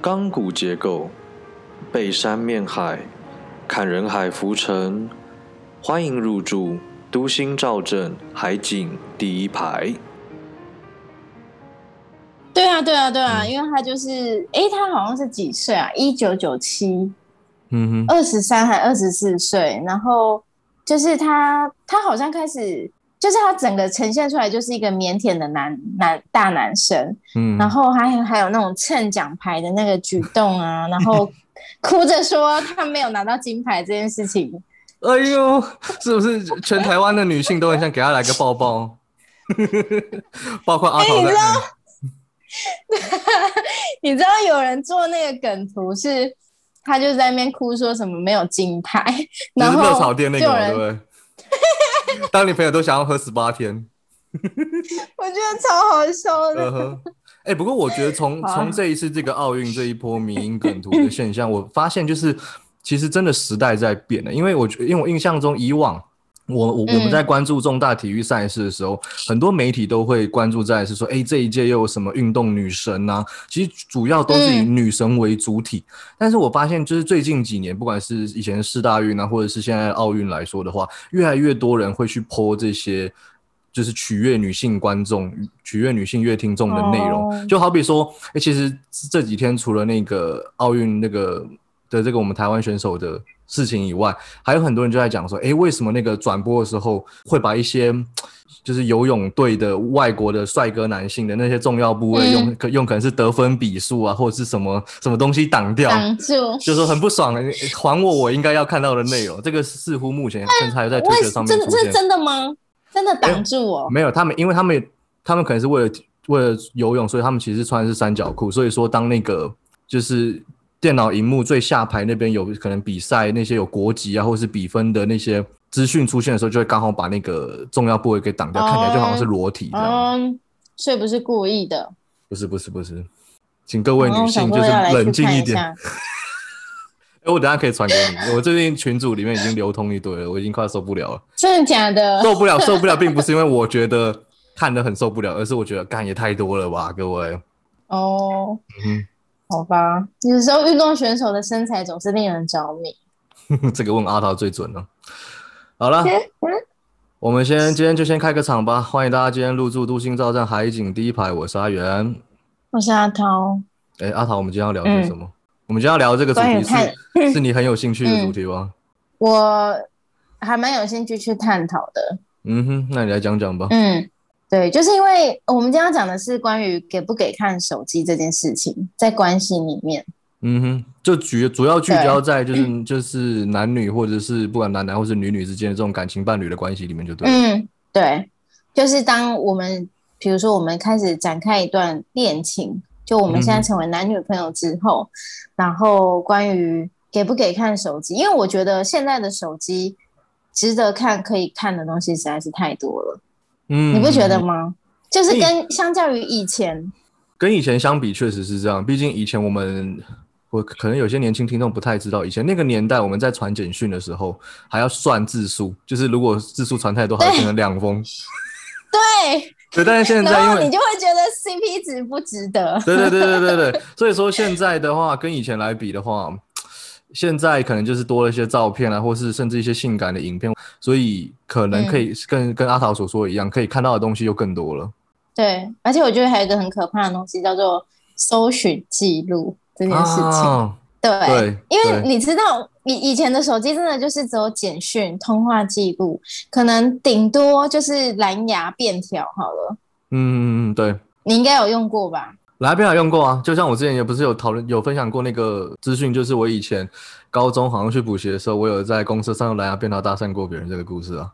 钢骨结构，背山面海，看人海浮沉。欢迎入住都心兆镇海景第一排。对啊，对啊，对啊，因为他就是，哎，他好像是几岁啊？一九九七，嗯哼，二十三还二十四岁，然后就是他，他好像开始，就是他整个呈现出来就是一个腼腆的男男大男生，嗯，然后还还有那种蹭奖牌的那个举动啊，然后哭着说他没有拿到金牌这件事情，哎呦，是不是全台湾的女性都很想给他来个抱抱？包括阿桃在哎你知道 你知道有人做那个梗图是，他就在那边哭说什么没有金牌，然后就是热炒店那个对？当你朋友都想要喝十八天，我觉得超好笑的。呃呵。哎、不过我觉得从从这一次这个奥运这一波迷因梗图的现象，我发现就是其实真的时代在变了。因为我觉因为我印象中以往我我我们嗯在关注重大体育赛事的时候，很多媒体都会关注在是说，哎、这一届又有什么运动女神啊？其实主要都是以嗯女神为主体。但是我发现，就是最近几年，不管是以前四大运啊，或者是现在奥运来说的话，越来越多人会去播这些。就是取悦女性观众、取悦女性乐听众的内容，哦就好比说，哎、其实这几天除了那个奥运那个的这个我们台湾选手的事情以外，还有很多人就在讲说，哎、为什么那个转播的时候会把一些就是游泳队的外国的帅哥男性的那些重要部位嗯用、可用可能是得分比数啊，或者是什么什么东西挡掉，挡住，就是很不爽，诶还我我应该要看到的内容。这个似乎目前还在推为特上面真这是。真的吗？真的挡住哦？没有，他们因为他们他们可能是为了为了游泳，所以他们其实穿的是三角裤。所以说，当那个就是电脑荧幕最下排那边有可能比赛那些有国籍啊，或是比分的那些资讯出现的时候，就会刚好把那个重要部位给挡掉，哦看起来就好像是裸体这样。嗯，所以不是故意的。不是不是不是，请各位女性就是冷静一点。哎，我等下可以传给你，我最近群组里面已经流通一堆了，我已经快受不了了。真的假的？受不了，受不了，并不是因为我觉得看得很受不了，而是我觉得干也太多了吧，各位。哦，嗯好吧，有时候运动选手的身材总是令人着迷。哼，这个问阿桃最准了。好了，嗯我们先今天就先开个场吧，欢迎大家今天入住都心照站海景第一排，我是阿元。我是阿桃，哎，阿桃，我们今天要聊些什么？我们今天要聊这个主题是是你很有兴趣的主题吗？我还蛮有兴趣去探讨的。嗯哼，那你来讲讲吧。嗯，对，就是因为我们今天要讲的是关于给不给看手机这件事情，在关系里面。嗯哼，就主主要聚焦在就是就是男女或者是不管男男或是女女之间的这种感情伴侣的关系里面就对。嗯，对，就是当我们比如说我们开始展开一段恋情，就我们现在嗯成为男女朋友之后，然后关于给不给看手机，因为我觉得现在的手机值得看可以看的东西实在是太多了，嗯，你不觉得吗？就是跟相较于以前，跟以前相比，确实是这样。毕竟以前我们，我可能有些年轻听众不太知道，以前那个年代我们在传简讯的时候还要算字数，就是如果字数传太多，还要变成两封。对，对，但是现在因为你就会觉得 CP 值不值得。对对对对对对，所以说现在的话，跟以前来比的话，现在可能就是多了一些照片啊，或是甚至一些性感的影片，所以可能可嗯以跟、跟阿桃所说的一样，可以看到的东西又更多了。对，而且我觉得还有一个很可怕的东西叫做搜寻记录这件事情。啊，对，对因为你知道，以以前的手机真的就是只有简讯、通话记录，可能顶多就是蓝牙便条好了。嗯嗯嗯，对。你应该有用过吧？来宾有用过啊，就像我之前也不是有讨论有分享过那个资讯，就是我以前高中好像去补习的时候，我有在公车上用蓝牙便条搭讪过别人这个故事啊。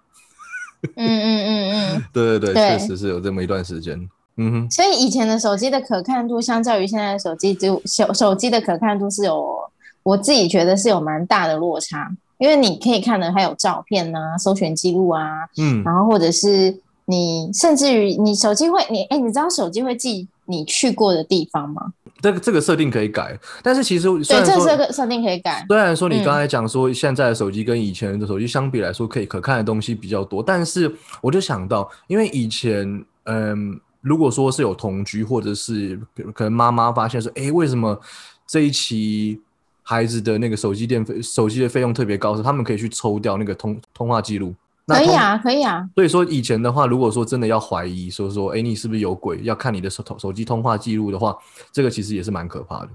嗯嗯嗯嗯。对对对，对 确实是有这么一段时间。嗯哼，所以以前的手机的可看度，相较于现在的手机，就手手机的可看度是有，我自己觉得是有蛮大的落差。因为你可以看的还有照片啊、搜寻记录啊，嗯，然后或者是你甚至于你手机会你哎，你知道手机会记你去过的地方吗？这个这个设定可以改，但是其实虽对，这个设定可以改。虽然说你嗯刚才讲说现在的手机跟以前的手机相比来说，可以可看的东西比较多，但是我就想到，因为以前，嗯，如果说是有同居，或者是可能妈妈发现说，诶，为什么这一期孩子的那个手机电费、手机的费用特别高是，他们可以去抽掉那个通通话记录。可以啊，可以啊。所以说以前的话，如果说真的要怀疑说说，哎，你是不是有鬼，要看你的手手机通话记录的话，这个其实也是蛮可怕的。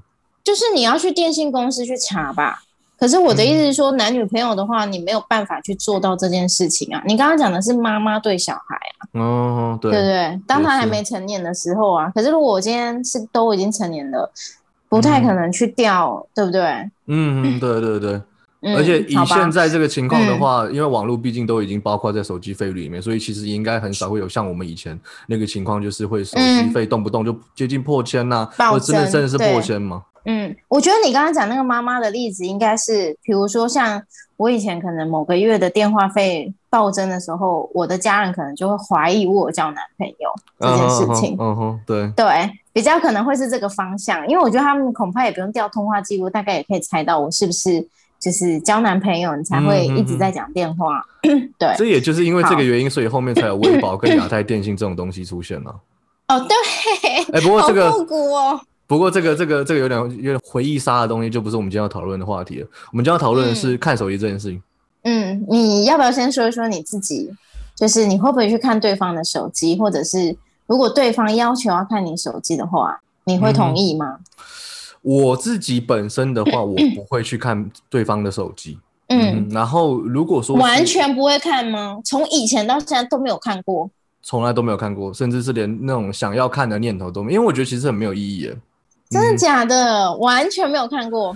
就是你要去电信公司去查吧。可是我的意思是嗯说，男女朋友的话，你没有办法去做到这件事情啊。你刚刚讲的是妈妈对小孩啊，哦，对，对不对？当他还没成年的时候啊，可是如果我今天是都已经成年了，不太可能去调，对不对？嗯嗯，对对对。嗯，而且以现在这个情况的话，因为网络毕竟都已经包括在手机费率里面，所以其实应该很少会有像我们以前那个情况，就是会手机费动不动就接近破千呐、或真的真的是破千吗。嗯，我觉得你刚刚讲那个妈妈的例子，应该是，比如说像我以前可能某个月的电话费暴增的时候，我的家人可能就会怀疑我有交男朋友这件事情。嗯哼，对，对，比较可能会是这个方向，因为我觉得他们恐怕也不用调通话记录，大概也可以猜到我是不是就是交男朋友，你才会一直在讲电话。对，这也就是因为这个原因，所以后面才有微保跟亚太电信这种东西出现了。哦，对，哎，不过这个好复古哦。不过这个这个这个有点有点回忆杀的东西，就不是我们今天要讨论的话题了。我们今天要讨论的是看手机这件事情。嗯，你要不要先说一说你自己？就是你会不会去看对方的手机，或者是如果对方要求要看你手机的话，你会同意吗？我自己本身的话，我不会去看对方的手机。嗯，然后如果说完全不会看吗？从以前到现在都没有看过。从来都没有看过，甚至是连那种想要看的念头都没有，因为我觉得其实很没有意义耶。真的假的？完全没有看过。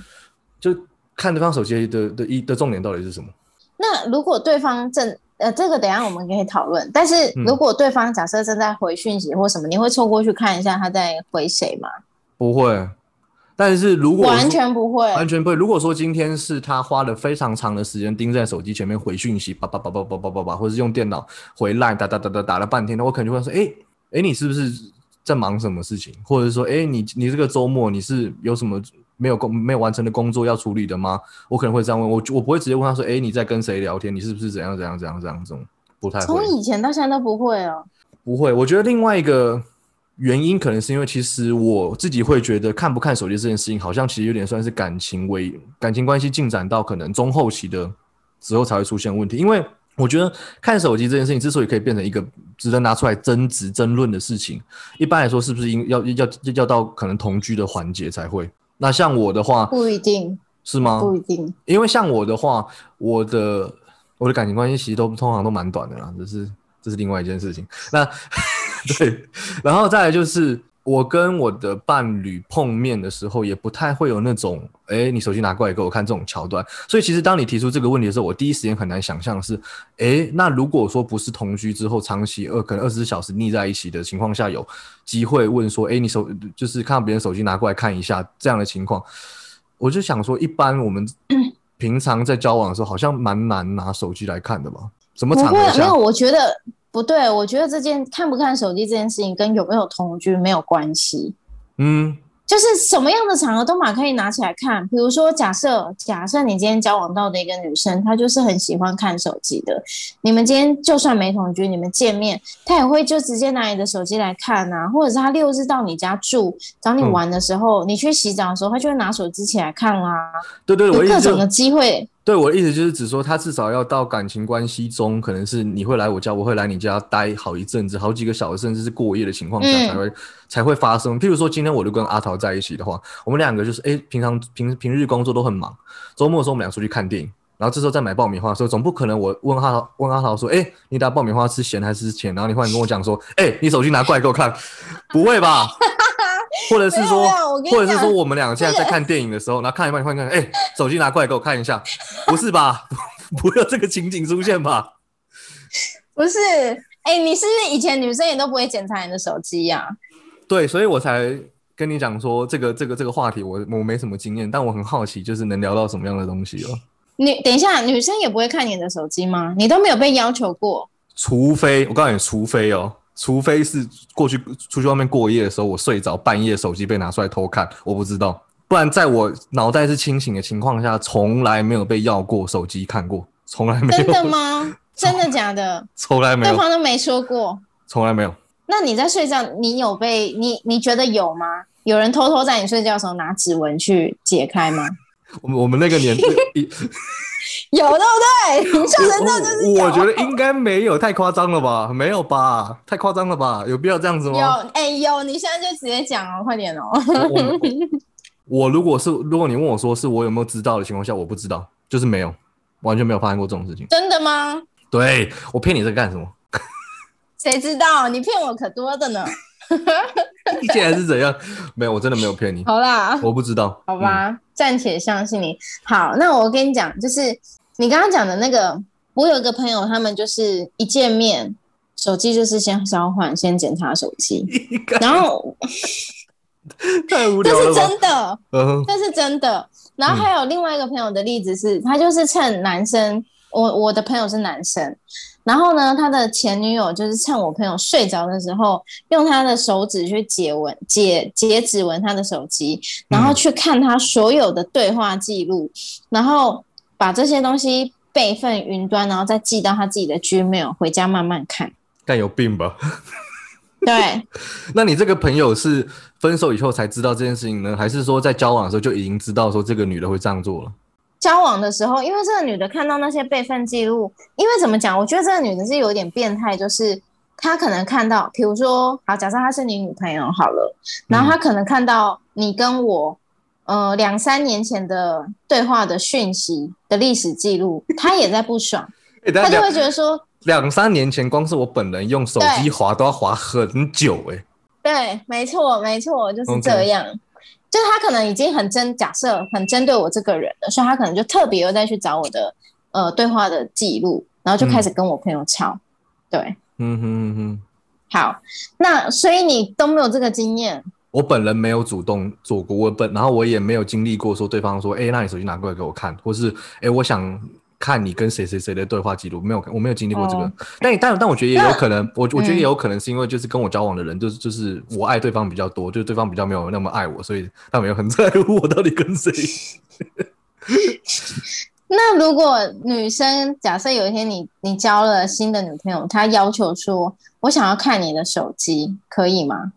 就看对方手机的的一的重点到底是什么？那如果对方正呃，这个等一下我们可以讨论。但是嗯如果对方假设正在回讯息或什么，你会凑过去看一下他在回谁吗？不会。但是如果完全不会。完全不会。如果说今天是他花了非常长的时间盯在手机前面回讯息，叭叭叭叭叭叭叭叭，或者是用电脑回 line 打打打打打了半天，那我可能就会说，哎哎，你是不是在忙什么事情？或者说，哎，你你这个周末你是有什么没有工没有完成的工作要处理的吗？我可能会这样问我，我不会直接问他说，哎，你在跟谁聊天？你是不是怎样怎样怎样怎样这种不太会从。以前到现在都不会哦。不会，我觉得另外一个原因可能是因为，其实我自己会觉得看不看手机这件事情，好像其实有点算是感情为感情关系进展到可能中后期的时候才会出现问题。因为我觉得看手机这件事情之所以可以变成一个值得拿出来争执争论的事情，一般来说是不是应要要要要到可能同居的环节才会？那像我的话不一定，是吗？不一定。因为像我的话，我的我的感情关系其实都通常都蛮短的啦，这是这是另外一件事情。那 对，然后再来就是我跟我的伴侣碰面的时候，也不太会有那种，哎，你手机拿过来给我看这种桥段。所以其实当你提出这个问题的时候，我第一时间很难想象的是，哎，那如果说不是同居之后长期二可能二十四小时腻在一起的情况下，有机会问说，哎，你手就是看到别人手机拿过来看一下这样的情况，我就想说，一般我们平常在交往的时候，好像蛮难拿手机来看的吧？什么不场合会，没有，？我觉得不对。我觉得这件看不看手机这件事情跟有没有同居没有关系。嗯就是什么样的场合都马可以拿起来看。比如说，假设假设你今天交往到的一个女生，她就是很喜欢看手机的。你们今天就算没同居，你们见面，她也会就直接拿你的手机来看啊，或者是她六日到你家住找你嗯玩的时候，你去洗澡的时候，她就会拿手机起来看啦、对对，有各种的机会。对我的意思就是指说，他至少要到感情关系中，可能是你会来我家，我会来你家待好一阵子，好几个小时，甚至是过夜的情况下嗯才会、才会发生。譬如说，今天我就跟阿桃在一起的话，我们两个就是哎，平常平平日工作都很忙，周末的时候我们俩出去看电影，然后这时候再买爆米花的时候，总不可能我问阿桃问阿桃说，哎，你打爆米花吃咸还是吃甜？然后你忽然跟我讲说，哎，你手机拿过来给我看，不会吧？或者是说或者是说，我们两个现在在看电影的时候，然后看一半，你忽然看，哎、手机拿过来给我看一下，不是吧？不要这个情景出现吧？不是，哎、你是不是以前女生也都不会检查你的手机呀、对，所以我才跟你讲说，这个这个这个话题我我没什么经验，但我很好奇，就是能聊到什么样的东西哦。女等一下，女生也不会看你的手机吗？你都没有被要求过？除非我告诉你，除非哦，除非是过去出去外面过夜的时候，我睡着半夜手机被拿出来偷看，我不知道。不然在我脑袋是清醒的情况下，从来没有被要过手机看过，从来没有。真的？吗？真的假的？从来没有对，方都没说过。从来没有。那你在睡觉，你有被你你觉得有吗？有人偷偷在你睡觉的时候拿指纹去解开吗？我们我们那个年代，一 有对不对？你笑成这样就是有我我觉得应该没有，太夸张了吧？没有吧？太夸张了吧？有必要这样子吗有吗？哎、有，你现在就直接讲哦，快点哦。我 如果是如果你问我说是我有没有知道的情况下，我不知道，就是没有，完全没有发生过这种事情。真的吗？对我骗你这个干什么？谁知道？你骗我可多的呢。现在是怎样？没有，我真的没有骗你，好啦，我不知道。好吧，暂且相信你。好，那我跟你讲，就是你刚刚讲的那个，我有一个朋友，他们就是一见面，手机就是先交换，先检查手机，嗯，然后太无这是聊了吧？真的，这是真的。然后还有另外一个朋友的例子是，他就是趁男生，我我的朋友是男生，然后呢，他的前女友就是趁我朋友睡着的时候，用他的手指去解纹、解解指纹他的手机，然后去看他所有的对话记录，然后把这些东西备份云端，然后再寄到他自己的 Gmail，回家慢慢看。但有病吧？对，那你这个朋友是分手以后才知道这件事情呢，还是说在交往的时候就已经知道说这个女的会这样做了？交往的时候，因为这个女的看到那些备份记录，因为怎么讲？我觉得这个女的是有点变态，就是她可能看到，比如说，好，假设她是你女朋友好了，然后她可能看到你跟我，呃，两三年前的对话的讯息的历史记录，她也在不爽，她就会觉得说，两三年前，光是我本人用手机对滑都要滑很久哎、对，没错，没错，就是这样。就是他可能已经很针，假设很针对我这个人了，所以他可能就特别又再去找我的呃对话的记录，然后就开始跟我朋友吵。对，嗯哼嗯哼，好，那所以你都没有这个经验，我本人没有主动做过，我本然后我也没有经历过说对方说，哎、那你手机拿过来给我看，或是哎、诶我想看你跟谁谁谁的对话记录，没有，我没有经历过这个。哦但但但我觉得也有可能，我我觉得嗯也有可能是因为就是跟我交往的人，就是就是我爱对方比较多，就是对方比较没有那么爱我，所以他没有很在乎我到底跟谁。那如果女生假设有一天你你交了新的女朋友，她要求说我想要看你的手机，可以吗？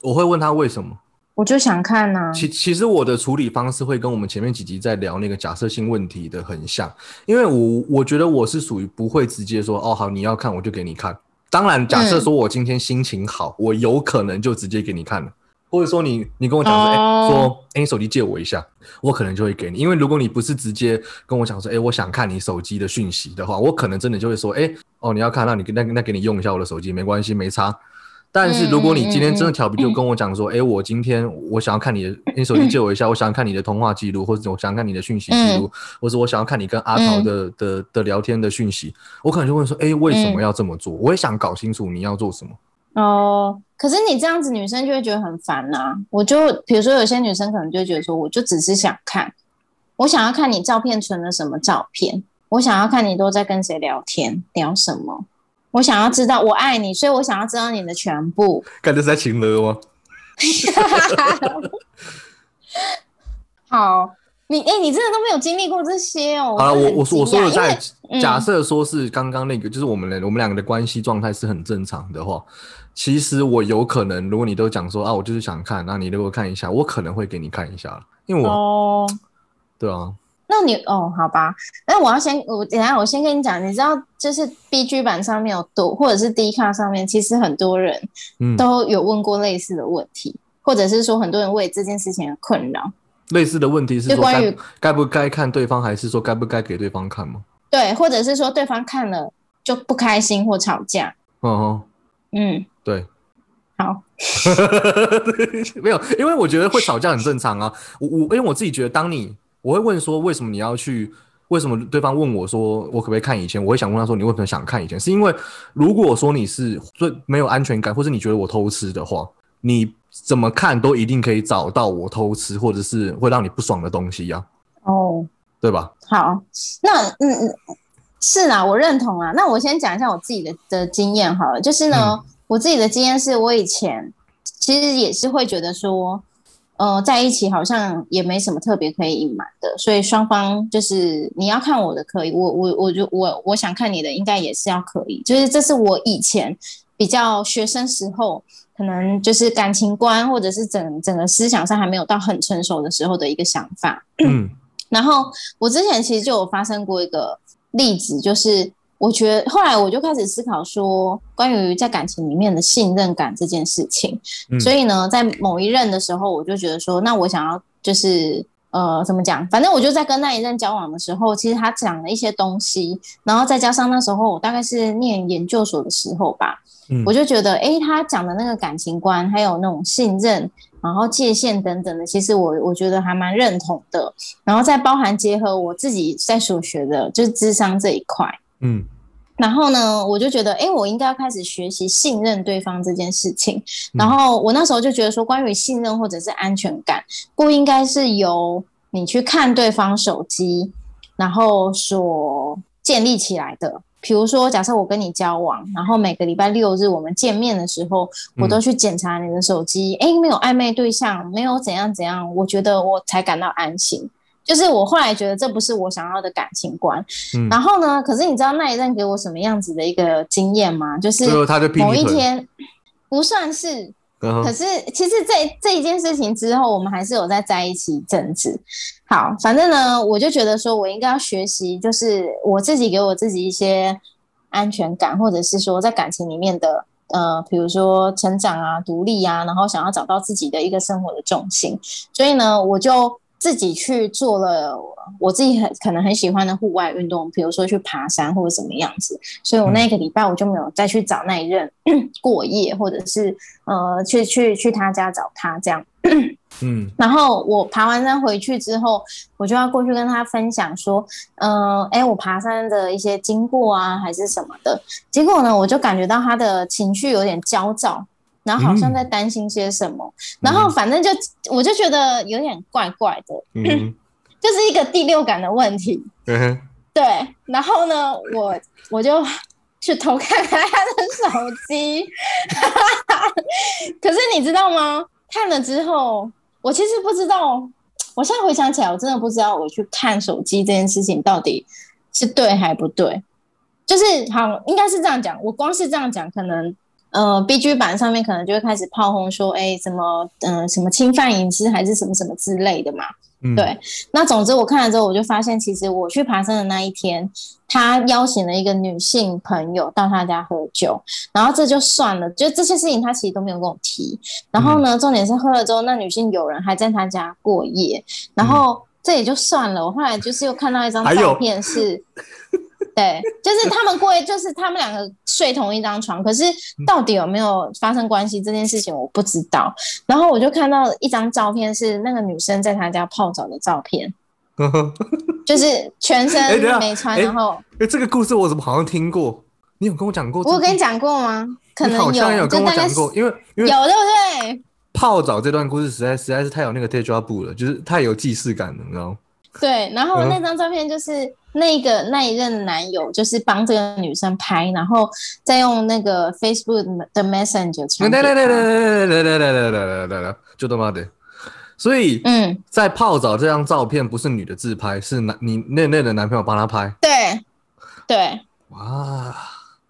我会问她为什么。我就想看呐、其其实我的处理方式会跟我们前面几集在聊那个假设性问题的很像，因为我我觉得我是属于不会直接说哦好你要看我就给你看。当然，假设说我今天心情好，我有可能就直接给你看了，或者说你你跟我讲说，哎、哦说哎、你手机借我一下，我可能就会给你。因为如果你不是直接跟我讲说，哎、我想看你手机的讯息的话，我可能真的就会说，哎、哦你要看，那你那那给你用一下我的手机，没关系，没差。但是如果你今天真的调皮，就跟我讲说，哎、我今天我想要看你的，你手机借我一下，我想要看你的通话记录，或者我想要看你的讯息记录，或者我想要看你跟阿桃的、的的聊天的讯息，我可能就问说，哎、为什么要这么做？我也想搞清楚你要做什么。哦，可是你这样子，女生就会觉得很烦呐、我就比如说，有些女生可能就会觉得说，我就只是想看，我想要看你照片存了什么照片，我想要看你都在跟谁聊天，聊什么，我想要知道我爱你，所以我想要知道你的全部。感觉是在情勒吗？好，你哎、你真的都没有经历过这些哦。好了，我我说我说的在假设说是刚刚那个，就是我们的我们两个的关系状态是很正常的话，其实我有可能，如果你都讲说啊，我就是想看，那你如果看一下，我可能会给你看一下，因为我、哦，对啊，那你哦，好吧，那我要先我等下我先跟你讲，你知道就是 B G 版上面有多，或者是 D 卡上面，其实很多人嗯，都有问过类似的问题，或者是说很多人为这件事情而困扰。类似的问题是说该就关于该不该看对方，还是说该不该给对方看吗？对，或者是说对方看了就不开心或吵架。嗯哼，嗯，对。好，没有，因为我觉得会吵架很正常啊。我我因为我自己觉得，当你我会问说为什么你要去，为什么对方问我说我可不可以看以前，我会想问他说你为什么想看以前？是因为如果说你是最没有安全感，或是你觉得我偷吃的话，你怎么看都一定可以找到我偷吃或者是会让你不爽的东西呀、哦，对吧？好，那嗯嗯，是啦，我认同啊。那我先讲一下我自己的的经验好了，就是呢，我自己的经验是我以前其实也是会觉得说，呃，在一起好像也没什么特别可以隐瞒的，所以双方就是你要看我的可以，我我我就我我想看你的应该也是要可以，就是这是我以前比较学生时候可可能就是感情观或者是整整个思想上还没有到很成熟的时候的一个想法。嗯然后我之前其实就有发生过一个例子，就是我觉得后来我就开始思考说，关于在感情里面的信任感这件事情。嗯，所以呢，在某一任的时候，我就觉得说，那我想要就是呃，怎么讲？反正我就在跟那一任交往的时候，其实他讲了一些东西，然后再加上那时候我大概是念研究所的时候吧，嗯我就觉得，哎，他讲的那个感情观，还有那种信任，然后界限等等的，其实我我觉得还蛮认同的。然后再包含结合我自己在所学的，就是智商这一块。嗯然后呢，我就觉得，哎，我应该要开始学习信任对方这件事情。然后我那时候就觉得说，关于信任或者是安全感，不应该是由你去看对方手机，然后所建立起来的。比如说，假设我跟你交往，然后每个礼拜六日我们见面的时候，我都去检查你的手机，哎、没有暧昧对象，没有怎样怎样，我觉得我才感到安心。就是我后来觉得这不是我想要的感情观，嗯，然后呢？可是你知道那一任给我什么样子的一个经验吗？就是某，一天，不算是，可是其实这这一件事情之后，我们还是有在在一起一阵子。好，反正呢，我就觉得说我应该要学习，就是我自己给我自己一些安全感，或者是说在感情里面的。呃，比如说成长啊、独立啊，然后想要找到自己的一个生活的重心，所以呢，我就自己去做了我自己很可能很喜欢的户外运动，比如说去爬山或者什么样子。所以我那个礼拜我就没有再去找那一任 过夜，或者是呃去去去他家找他这样。嗯 然后我爬完山回去之后，我就要过去跟他分享说，嗯、呃，哎，我爬山的一些经过啊，还是什么的。结果呢，我就感觉到他的情绪有点焦躁，然后好像在担心些什么，然后反正就我就觉得有点怪怪的，嗯 就是一个第六感的问题。嗯，对，然后呢，我我就去偷看看他的手机，可是你知道吗？看了之后，我其实不知道，我现在回想起来，我真的不知道我去看手机这件事情到底是对还不对。就是好，应该是这样讲。我光是这样讲，可能呃，B G 版上面可能就会开始炮轰说，哎，什么嗯、呃，什么侵犯隐私还是什么什么之类的嘛。嗯对，那总之我看了之后，我就发现，其实我去爬山的那一天，他邀请了一个女性朋友到他家喝酒，然后这就算了，就这些事情他其实都没有跟我提。然后呢，重点是喝了之后，那女性友人还在他家过夜，然后这也就算了。我后来就是又看到一张照片是。对，就是他们过，就是他们两个睡同一张床，可是到底有没有发生关系这件事情我不知道。然后我就看到一张照片，是那个女生在她家泡澡的照片，就是全身没穿，哎然后哎，这个故事我怎么好像听过？你有跟我讲过？我有跟你讲过吗？可能有跟我讲过，因为因有为对不对？泡澡这段故事实在实在是太有那个 deja vu 了，就是太有既视感了，你知道吗？对，然后嗯那张照片就是那个那一任男友，就是帮这个女生拍，然后再用那个 Facebook 的 Messenger 传给来来来来她。来来来来来来来来来，就他妈的！所以嗯，在泡澡这张照片不是女的自拍，是男你那那的男朋友帮她拍。对，对，哇，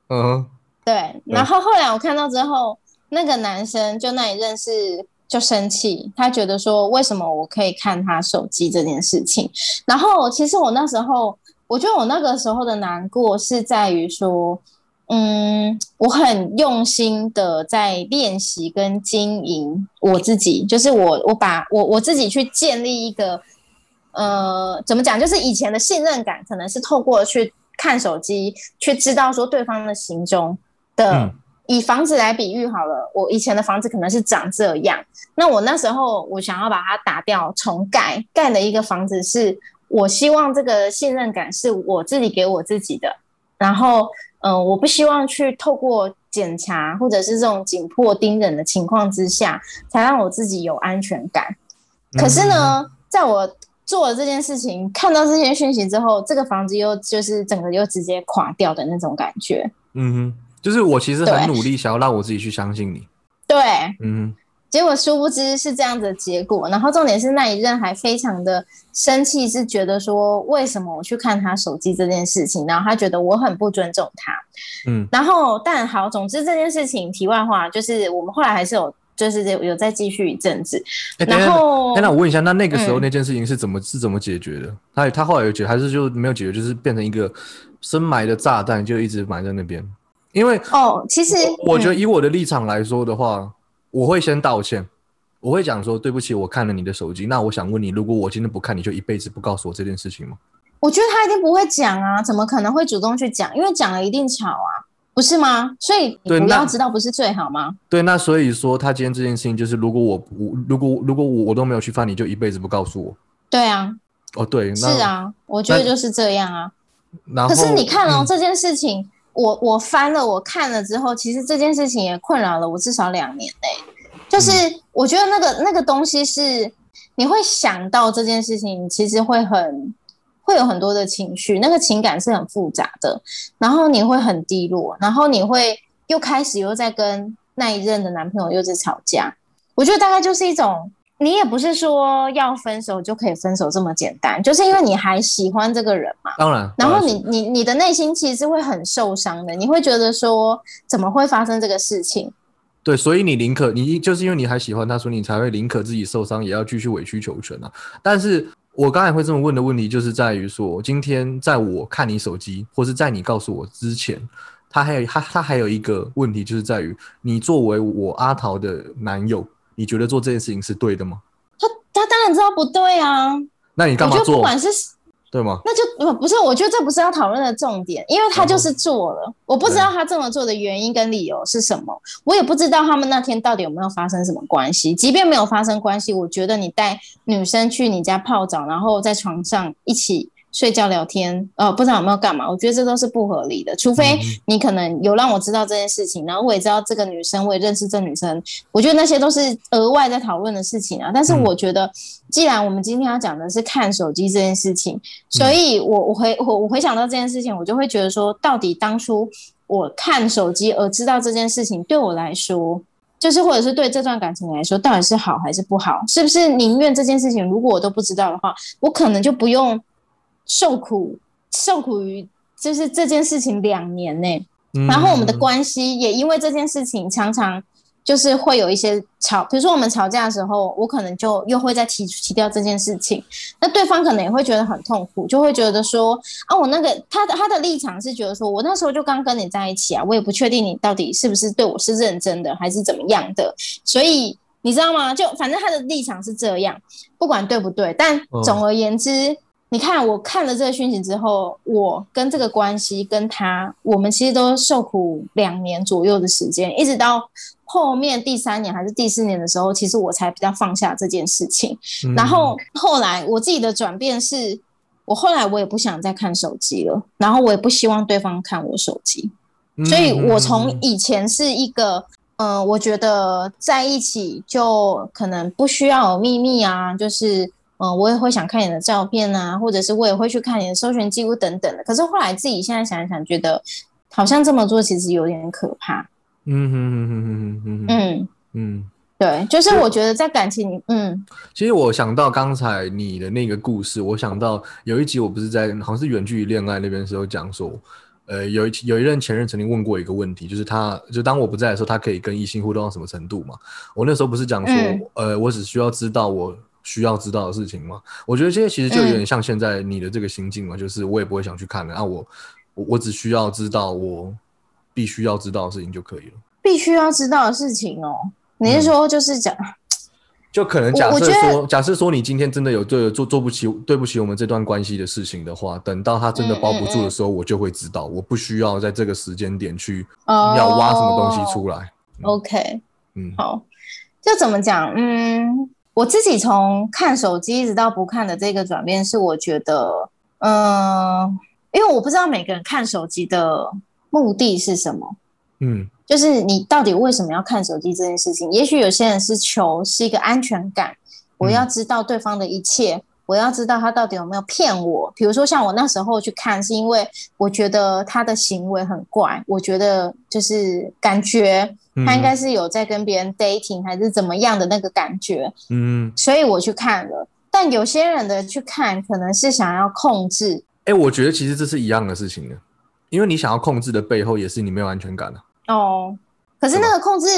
嗯对。然后后来我看到之后，那个男生就那一任是就生气，他觉得说为什么我可以看他手机这件事情。然后其实我那时候，我觉得我那个时候的难过是在于说，嗯，我很用心的在练习跟经营我自己，就是我我把我我自己去建立一个，呃，怎么讲，就是以前的信任感，可能是透过去看手机，去知道说对方的行踪的。嗯。以房子来比喻好了，我以前的房子可能是长这样，那我那时候我想要把它打掉重盖，盖了一个房子是我希望这个信任感是我自己给我自己的，然后嗯、呃我不希望去透过检查或者是这种紧迫盯人的情况之下，才让我自己有安全感。可是呢，在我做了这件事情，看到这些讯息之后，这个房子又就是整个又直接垮掉的那种感觉。嗯哼，就是我其实很努力想要让我自己去相信你。对，嗯结果殊不知是这样子的结果，然后重点是那一任还非常的生气，是觉得说为什么我去看他手机这件事情，然后他觉得我很不尊重他，嗯，然后但好，总之这件事情题外话就是我们后来还是有就是有有再继续一阵子，然后哎那我问一下，那那个时候嗯。那件事情是怎么、是怎么解决的？他他后来有解决，还是就没有解决，就是变成一个深埋的炸弹，就一直埋在那边？因为哦，其实我觉得嗯。以我的立场来说的话，我会先道歉，我会讲说对不起，我看了你的手机。那我想问你，如果我今天不看，你就一辈子不告诉我这件事情吗？我觉得他一定不会讲啊，怎么可能会主动去讲？因为讲了一定巧啊，不是吗？所以你不要知道不是最好吗？对，那所以说他今天这件事情就是，如果我我如果如果我我都没有去翻，你就一辈子不告诉我。对啊，哦，对，是，啊，我觉得就是这样啊。可是你看哦，嗯这件事情，我我翻了，我看了之后，其实这件事情也困扰了我至少两年嘞、就是嗯我觉得那个那个东西是你会想到这件事情，其实会很会有很多的情绪，那个情感是很复杂的，然后你会很低落，然后你会又开始又在跟那一任的男朋友又在吵架。我觉得大概就是一种。你也不是说要分手就可以分手这么简单，就是因为你还喜欢这个人嘛，当然，然后你你你的内心其实会很受伤的，你会觉得说怎么会发生这个事情？对，所以你宁可你就是因为你还喜欢他，所以你才会宁可自己受伤，也要继续委曲求全啊。但是我刚才会这么问的问题，就是在于说，今天在我看你手机，或是在你告诉我之前，他还有他他还有一个问题，就是在于你作为我阿桃的男友，你觉得做这件事情是对的吗？他他当然知道不对啊，那你干嘛做？不管是对吗？那就不不是，我觉得这不是要讨论的重点，因为他就是做了，我不知道他这么做的原因跟理由是什么，我也不知道他们那天到底有没有发生什么关系。即便没有发生关系，我觉得你带女生去你家泡澡，然后在床上一起睡觉聊天，呃，不知道有没有干嘛，我觉得这都是不合理的。除非你可能有让我知道这件事情，然后我也知道这个女生，我也认识这女生，我觉得那些都是额外在讨论的事情啊。但是嗯我觉得，既然我们今天要讲的是看手机这件事情，所以我我回我我回想到这件事情，我就会觉得说，到底当初我看手机而知道这件事情，对我来说。就是，或者是对这段感情来说，到底是好还是不好？是不是宁愿这件事情，如果我都不知道的话，我可能就不用受苦，受苦于就是这件事情两年呢、嗯然后我们的关系也因为这件事情常常就是会有一些吵，比如说我们吵架的时候，我可能就又会再提提掉这件事情，那对方可能也会觉得很痛苦，就会觉得说啊，我那个他的他的立场是觉得说我那时候就刚跟你在一起啊，我也不确定你到底是不是对我是认真的还是怎么样的，所以你知道吗？就反正他的立场是这样，不管对不对，但嗯总而言之。你看，我看了这个讯息之后，我跟这个关系跟他，我们其实都受苦两年左右的时间，一直到后面第三年还是第四年的时候，其实我才比较放下这件事情。嗯然后后来我自己的转变是，我后来我也不想再看手机了，然后我也不希望对方看我手机，嗯所以我从以前是一个。嗯、我觉得在一起就可能不需要有秘密啊，就是嗯，我也会想看你的照片啊，或者是我也会去看你的搜寻记录等等的。可是后来自己现在想一想，觉得好像这么做其实有点可怕。嗯哼哼哼哼哼哼嗯，嗯。对，就是我觉得在感情里，嗯其实我想到刚才你的那个故事，我想到有一集我不是在好像是远距离恋爱那边的时候讲说，呃，有一有一任前任曾经问过一个问题，就是他就当我不在的时候，他可以跟异性互动到什么程度嘛？我那时候不是讲说，嗯呃，我只需要知道我需要知道的事情吗？我觉得这些其实就有点像现在你的这个心境嘛，就是我也不会想去看的，啊我，我我只需要知道我必须要知道的事情就可以了。必须要知道的事情哦。你是说就是讲，就可能假设说，假设说你今天真的有对做做不起对不起我们这段关系的事情的话，等到他真的包不住的时候，我就会知道，我不需要在这个时间点去哦要挖什么东西出来。OK，嗯好，就怎么讲？嗯，我自己从看手机一直到不看的这个转变，是我觉得，嗯、因为我不知道每个人看手机的目的是什么。嗯就是你到底为什么要看手机这件事情？也许有些人是求是一个安全感，我要知道对方的一切，我要知道他到底有没有骗我。比如说像我那时候去看，是因为我觉得他的行为很怪，我觉得就是感觉嗯他应该是有在跟别人 dating 还是怎么样的那个感觉，嗯，所以我去看了。但有些人的去看可能是想要控制哎、我觉得其实这是一样的事情的，因为你想要控制的背后也是你没有安全感啊。哦，可是那个控制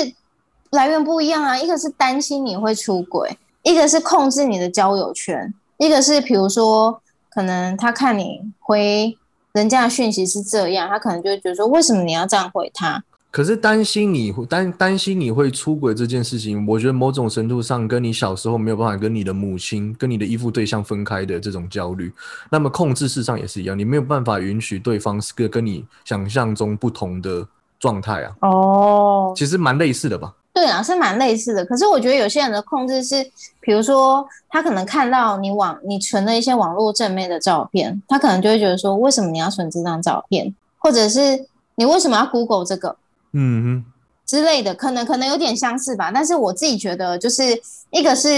来源不一样啊，一个是担心你会出轨，一个是控制你的交友圈，一个是比如说可能他看你回人家的讯息是这样，他可能就会觉得说为什么你要这样回他？可是担心你会担担心你会出轨这件事情，我觉得某种程度上跟你小时候没有办法跟你的母亲、跟你的依附对象分开的这种焦虑，那么控制事实上也是一样，你没有办法允许对方是个跟你想象中不同的状态啊，哦，其实蛮类似的吧。对啊，是蛮类似的。可是我觉得有些人的控制是，比如说他可能看到你网你存了一些网络正面的照片，他可能就会觉得说，为什么你要存这张照片，或者是你为什么要 Google 这个？嗯哼，之类的，可能可能有点相似吧。但是我自己觉得，就是一个是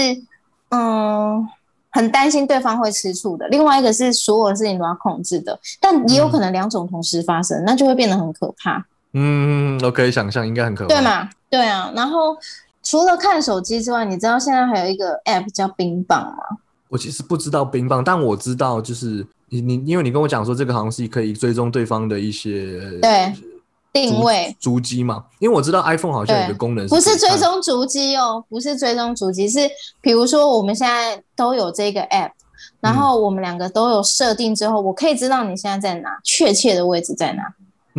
嗯很担心对方会吃醋的，另外一个是所有的事情都要控制的，但也有可能两种同时发生，那就会变得很可怕，嗯，我可以想象，应该很可怕。对？吗？对啊。然后除了看手机之外，你知道现在还有一个 App 叫冰棒吗？我其实不知道冰棒，但我知道就是你你，因为你跟我讲说这个好像是可以追踪对方的一些对，定位。足迹嘛，因为我知道 iPhone 好像有一个功能不是追踪足迹哦，不是追踪足迹，是比如说我们现在都有这个 app，然后我们两个都有设定之后，我可以知道你现在在哪，确切的位置在哪。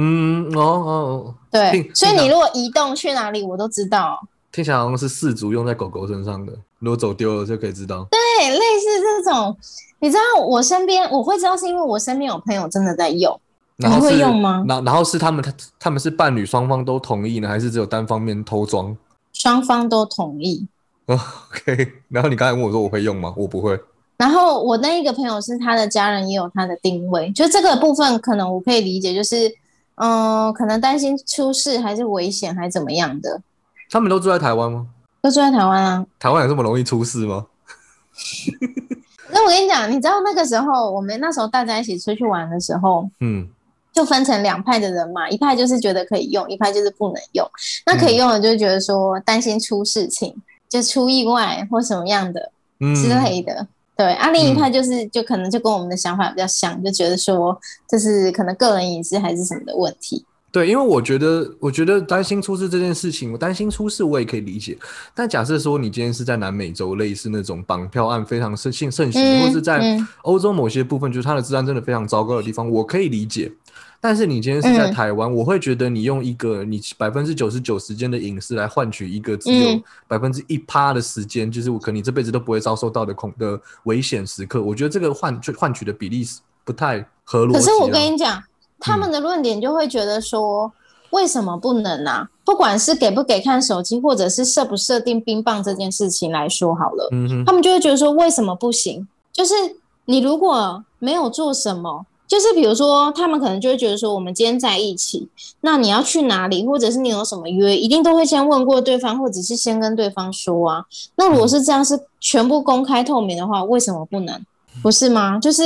嗯哦哦哦，对所以你如果移动去哪里，我都知道。听起来好像是四足用在狗狗身上的，如果走丢了就可以知道。对，类似这种，你知道我身边我会知道，是因为我身边有朋友真的在用。你会然后是用吗然然后是他们他他们是伴侣双方都同意呢，还是只有单方面偷装双方都同意。哦？OK，然后你刚才问我说我会用吗？我不会。然后我那一个朋友是他的家人也有他的定位，就这个部分可能我可以理解，就是嗯、可能担心出事还是危险还是怎么样的，他们都住在台湾吗？都住在台湾啊。台湾有这么容易出事吗？那我跟你讲，你知道那个时候我们那时候大家一起出去玩的时候，嗯就分成两派的人嘛，一派就是觉得可以用，一派就是不能用。那可以用的就觉得说担心出事情，就出意外或什么样的嗯之类的。对，啊，另一派就是、就可能就跟我们的想法比较像，就觉得说这是可能个人隐私还是什么的问题。对，因为我觉得，我觉得担心出事这件事情，我担心出事我也可以理解。但假设说你今天是在南美洲，类似那种绑票案非常盛行盛行，嗯或是在嗯欧洲某些部分，就是它的治安真的非常糟糕的地方，我可以理解。但是你今天是在嗯台湾，我会觉得你用一个你百分之九十九时间的隐私来换取一个只有嗯百分之一趴的时间，就是我可能你这辈子都不会遭受到的恐的危险时刻，我觉得这个换换取的比例是不太合逻辑啊。可是我跟你讲，他们的论点就会觉得说，为什么不能啊？不管是给不给看手机，或者是设不设定冰棒这件事情来说好了，嗯哼，他们就会觉得说，为什么不行？就是你如果没有做什么，就是比如说，他们可能就会觉得说，我们今天在一起，那你要去哪里，或者是你有什么约，一定都会先问过对方，或者是先跟对方说啊。那如果是这样，是全部公开透明的话，为什么不能？不是吗？就是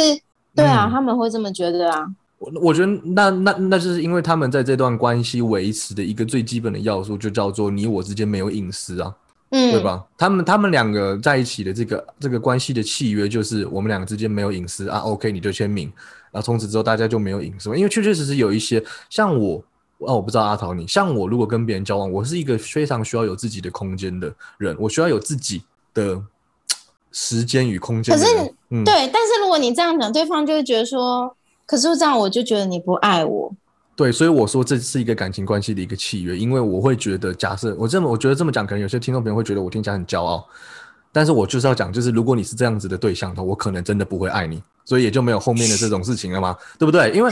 对啊，嗯他们会这么觉得啊。我我觉得那那那就是因为他们在这段关系维持的一个最基本的要素，就叫做你我之间没有隐私啊，嗯，对？吧？他们他们两个在一起的这个这个关系的契约，就是我们两个之间没有隐私啊，OK 你就签名，然后从此之后大家就没有隐私嘛。因为确确实实有一些像我。哦，我不知道阿桃你，像我如果跟别人交往，我是一个非常需要有自己的空间的人，我需要有自己的时间与空间可是对，但是如果你这样讲，对方就会觉得说，可是这样我就觉得你不爱我。对，所以我说这是一个感情关系的一个契约，因为我会觉得，假设我这么，我觉得这么讲，可能有些听众朋友会觉得我听起来很骄傲，但是我就是要讲，就是如果你是这样子的对象的话，我可能真的不会爱你，所以也就没有后面的这种事情了嘛，对不对？因为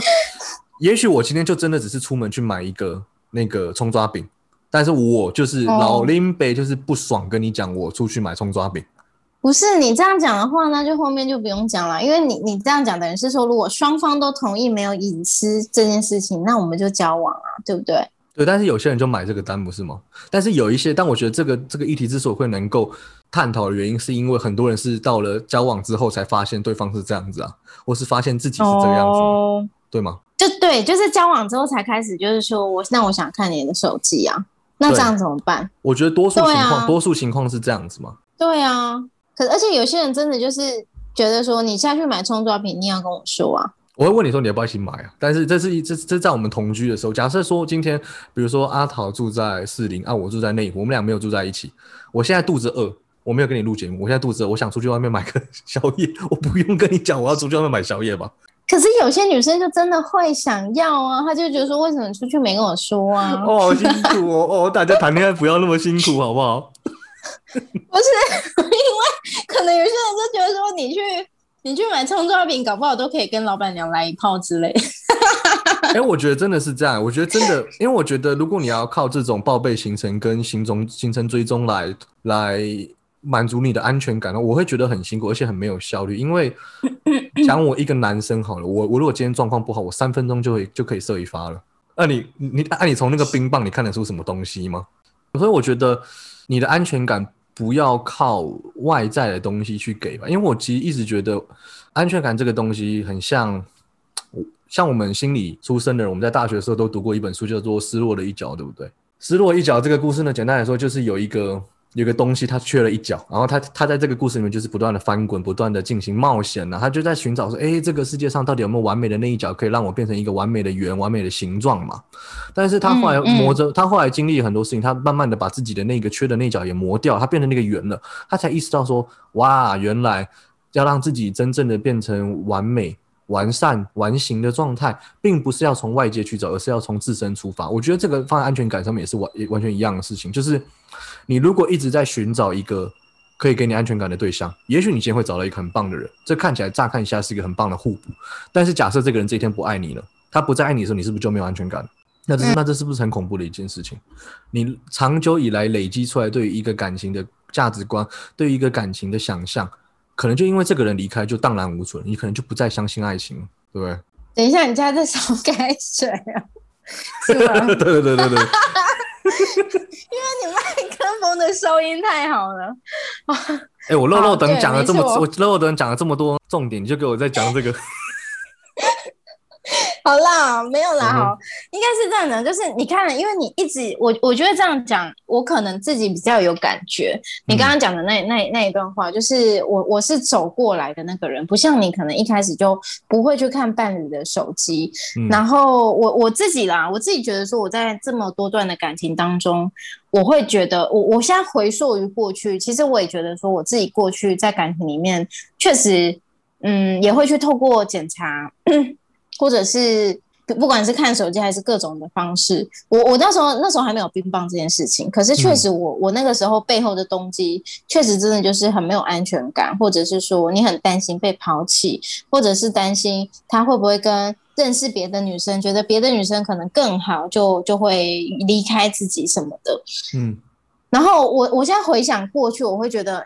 也许我今天就真的只是出门去买一个那个葱抓饼，但是我就是哦老林北，就是不爽跟你讲我出去买葱抓饼，不是你这样讲的话，那就后面就不用讲了，因为你你这样讲等于是说，如果双方都同意没有隐私这件事情，那我们就交往啊，对不对？对，但是有些人就买这个单，不是吗？但是有一些，但我觉得这个这个议题之所以会能够探讨的原因，是因为很多人是到了交往之后才发现对方是这样子啊，或是发现自己是这个样子，哦，对吗？就对，就是交往之后才开始，就是说我那我想看你的手机啊，那这样怎么办？我觉得多数情况，啊多数情况是这样子嘛。对啊，可而且有些人真的就是觉得说，你下去买冲抓品，你也要跟我说啊。我会问你说你要不要一起买啊？但是这是一这这在我们同居的时候，假设说今天，比如说阿桃住在四零，啊，我住在内湖，我们俩没有住在一起。我现在肚子饿，我没有跟你录节目，我现在肚子饿，我想出去外面买个 宵夜，我不用跟你讲我要出去外面买宵夜吧？可是有些女生就真的会想要啊，她就觉得说，为什么出去没跟我说啊？哦，好辛苦哦，哦，大家谈恋爱不要那么辛苦好不好？不是，因为可能有些人就觉得说，你去你去买葱抓饼，搞不好都可以跟老板娘来一炮之类。哎、我觉得真的是这样。我觉得真的，因为我觉得如果你要靠这种报备行程跟行踪行程追踪来来满足你的安全感呢，我会觉得很辛苦，而且很没有效率。因为 讲我一个男生好了，我我如果今天状况不好，我三分钟就会就可以射一发了。那、你你那、你从那个冰棒你看得出什么东西吗？所以我觉得你的安全感不要靠外在的东西去给吧，因为我其实一直觉得安全感这个东西很像，像我们心理出身的人，我们在大学的时候都读过一本书，叫做《失落的一角》，对不对？失落一角这个故事呢，简单来说就是有一个有个东西它缺了一角，然后它它在这个故事里面就是不断的翻滚，不断的进行冒险呢、他就在寻找说，哎，这个世界上到底有没有完美的那一角，可以让我变成一个完美的圆、完美的形状嘛？但是他后来磨着，他后来经历很多事情，他慢慢的把自己的那个缺的那角也磨掉，他变成那个圆了，他才意识到说，哇，原来要让自己真正的变成完美。完善完形的状态，并不是要从外界去找，而是要从自身出发。我觉得这个放在安全感上面也是完也完全一样的事情。就是你如果一直在寻找一个可以给你安全感的对象，也许你今天会找到一个很棒的人，这看起来乍看一下是一个很棒的互补。但是假设这个人这一天不爱你了，他不再爱你的时候，你是不是就没有安全感？那这是那这是不是很恐怖的一件事情？你长久以来累积出来对于一个感情的价值观，对于一个感情的想象，可能就因为这个人离开就荡然无存，你可能就不再相信爱情了，对不对？等一下，你家在烧开水啊？是吗？对对对对对，你麦克风的收音太好了。哎、我漏漏等对讲了这么，我漏漏等讲了这么多重点，你就给我再讲这个。好啦，没有啦，好，应该是这样的，就是你看，因为你一直，我我觉得这样讲，我可能自己比较有感觉。你刚刚讲的那那那一段话，就是我我是走过来的那个人，不像你可能一开始就不会去看伴侣的手机。嗯然后我我自己啦，我自己觉得说，我在这么多段的感情当中，我会觉得，我我现在回溯于过去，其实我也觉得说，我自己过去在感情里面确实，嗯，也会去透过检查，或者是不不管是看手机还是各种的方式，我我那时候那时候还没有冰棒这件事情，可是确实我、我那个时候背后的动机，确实真的就是很没有安全感，或者是说你很担心被抛弃，或者是担心他会不会跟认识别的女生，觉得别的女生可能更好，就就会离开自己什么的。嗯然后我我现在回想过去，我会觉得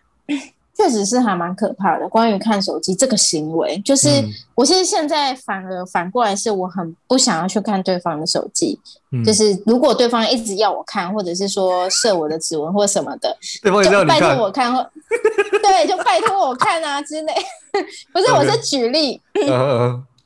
确实是还蛮可怕的。关于看手机这个行为，就是嗯我其实现在反而反过来是我很不想要去看对方的手机，嗯，就是如果对方一直要我看，或者是说设我的指纹或什么的，拜托，我看或 对，就拜托我看啊之类。不是，我是举例。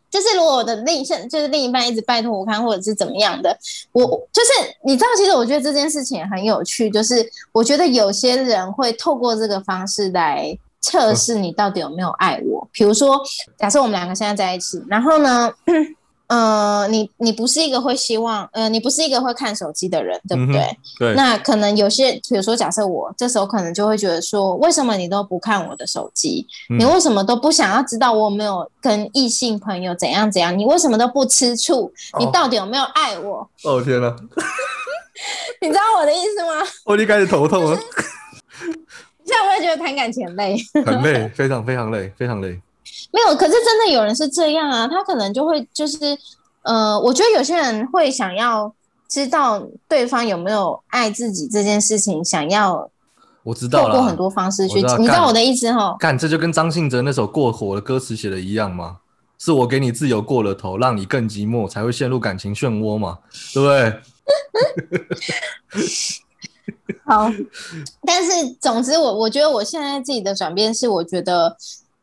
就是如果我的另一就是另一半一直拜托我看，或者是怎么样的，我就是你知道，其实我觉得这件事情很有趣，就是我觉得有些人会透过这个方式来测试你到底有没有爱我。比如说，假设我们两个现在在一起，然后呢，呃，你你不是一个会希望，呃，你不是一个会看手机的人，对不对？嗯对，那可能有些，比如说，假设我这时候可能就会觉得说，为什么你都不看我的手机？嗯你为什么都不想要知道我有没有跟异性朋友怎样怎样？你为什么都不吃醋？你哦到底有没有爱我？哦天哪，你知道我的意思吗？我已经开始头痛了，你 现在有没有觉得谈感情很累？很累，非常非常累，非常累。没有，可是真的有人是这样啊，他可能就会就是，呃，我觉得有些人会想要知道对方有没有爱自己这件事情，想要我知道了，透过很多方式去，知你知道我的意思哈？干，这就跟张信哲那首《过火》的歌词写的一样吗？是我给你自由过了头，让你更寂寞，才会陷入感情漩涡嘛，对不对？好，但是总之我我觉得我现在自己的转变是，我觉得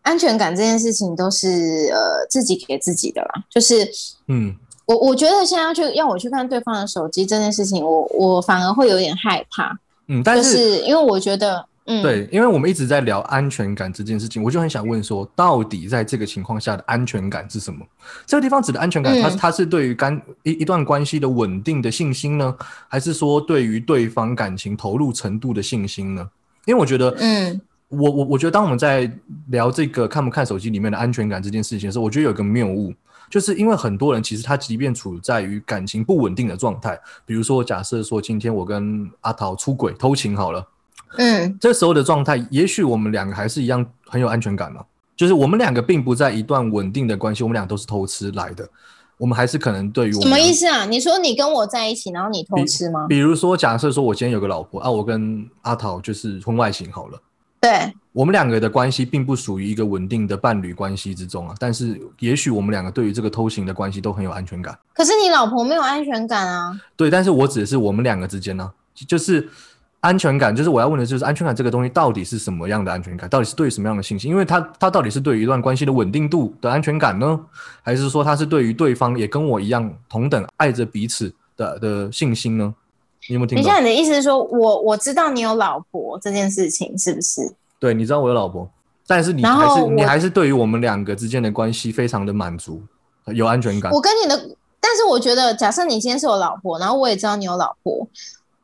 安全感这件事情都是呃自己给自己的啦，就是嗯。我我觉得现在要去要我去看对方的手机这件事情，我我反而会有点害怕，嗯，但就是是因为我觉得，嗯，对，因为我们一直在聊安全感这件事情，我就很想问说，到底在这个情况下的安全感是什么？这个地方指的安全感，它嗯它是对于干一一段关系的稳定的信心呢，还是说对于对方感情投入程度的信心呢？因为我觉得，嗯我我我觉得，当我们在聊这个看不看手机里面的安全感这件事情的时候，我觉得有一个谬误，就是因为很多人其实他即便处在于感情不稳定的状态，比如说假设说今天我跟阿桃出轨偷情好了。嗯这时候的状态，也许我们两个还是一样很有安全感嘛。就是我们两个并不在一段稳定的关系，我们俩都是偷吃来的，我们还是可能对于什么意思啊？你说你跟我在一起，然后你偷吃吗？比如说，假设说我今天有个老婆啊，我跟阿桃就是婚外情好了，对，我们两个的关系并不属于一个稳定的伴侣关系之中啊，但是也许我们两个对于这个偷情的关系都很有安全感。可是你老婆没有安全感啊。对，但是我指的是我们两个之间呢、就是安全感，就是我要问的就是安全感这个东西到底是什么样的安全感，到底是对于什么样的信心？因为它它到底是对于一段关系的稳定度的安全感呢，还是说它是对于对方也跟我一样同等爱着彼此的的信心呢？你有没有听懂等一下，？你的意思是说我我知道你有老婆这件事情是不是？对，你知道我有老婆，但是你然还是你还是对于我们两个之间的关系非常的满足，有安全感。我跟你的，但是我觉得，假设你今天是我老婆，然后我也知道你有老婆，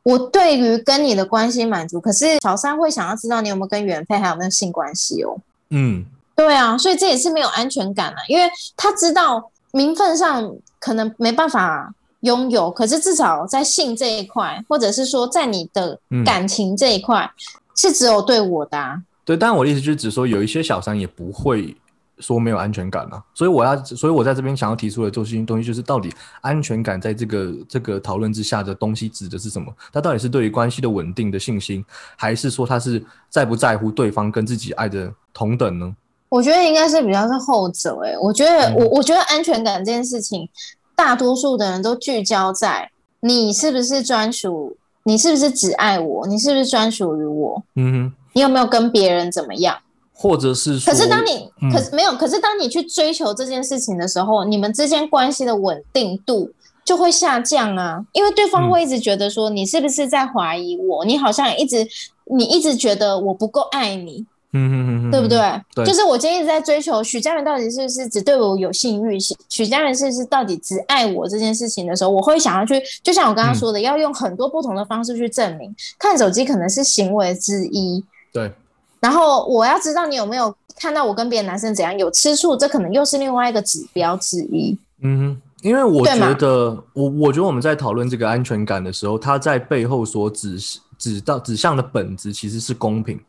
我对于跟你的关系满足，可是小三会想要知道你有没有跟原配还有没有性关系哦。嗯，对啊，所以这也是没有安全感啊，因为他知道名分上可能没办法拥有，可是至少在性这一块，或者是说在你的嗯感情这一块，是只有对我的、啊。对，但我的意思就是指说，有一些小三也不会说没有安全感啊，所以我要，所以我在这边想要提出的东西东西就是，到底安全感在这个这个讨论之下的东西指的是什么？它到底是对于关系的稳定的信心，还是说他是在不在乎对方跟自己爱的同等呢？我觉得应该是比较是后者、欸，我觉得嗯我我觉得安全感这件事情，大多数的人都聚焦在你是不是专属，你是不是只爱我，你是不是专属于我，嗯哼，你有没有跟别人怎么样？或者是说，可是当你嗯。可是没有，可是当你去追求这件事情的时候，你们之间关系的稳定度就会下降啊，因为对方嗯会一直觉得说你是不是在怀疑我，你好像一直你一直觉得我不够爱你，嗯哼哼哼，对不对？对就是我今天一直在追求许家人到底是不是只对我有性欲，许许家人是不是到底只爱我这件事情的时候，我会想要去，就像我刚刚说的，要用很多不同的方式去证明。看手机可能是行为之一，对，然后我要知道你有没有看到我跟别的男生怎样有吃醋，这可能又是另外一个指标之一。嗯哼，因为我觉得，我我觉得我们在讨论这个安全感的时候，它在背后所指指到指向的本质其实是公平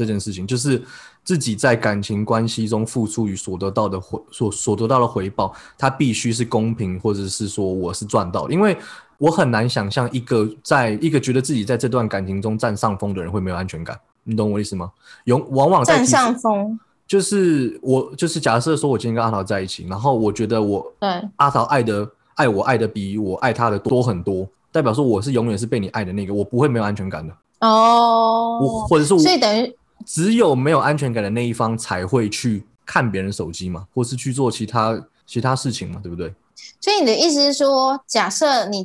这件事情，就是自己在感情关系中付出与所得到的回所所得到的回报，它必须是公平，或者是说我是赚到的，因为我很难想象一个在一个觉得自己在这段感情中占上风的人会没有安全感，你懂我意思吗？永往往在占上风，就是我就是假设说我今天跟阿桃在一起，然后我觉得我对，阿桃爱的爱我爱的比我爱他的多很多，代表说我是永远是被你爱的那个，我不会没有安全感的。哦，我哦，或者是我所以等于只有没有安全感的那一方才会去看别人手机嘛，或是去做其他其他事情嘛，对不对？所以你的意思是说，假设你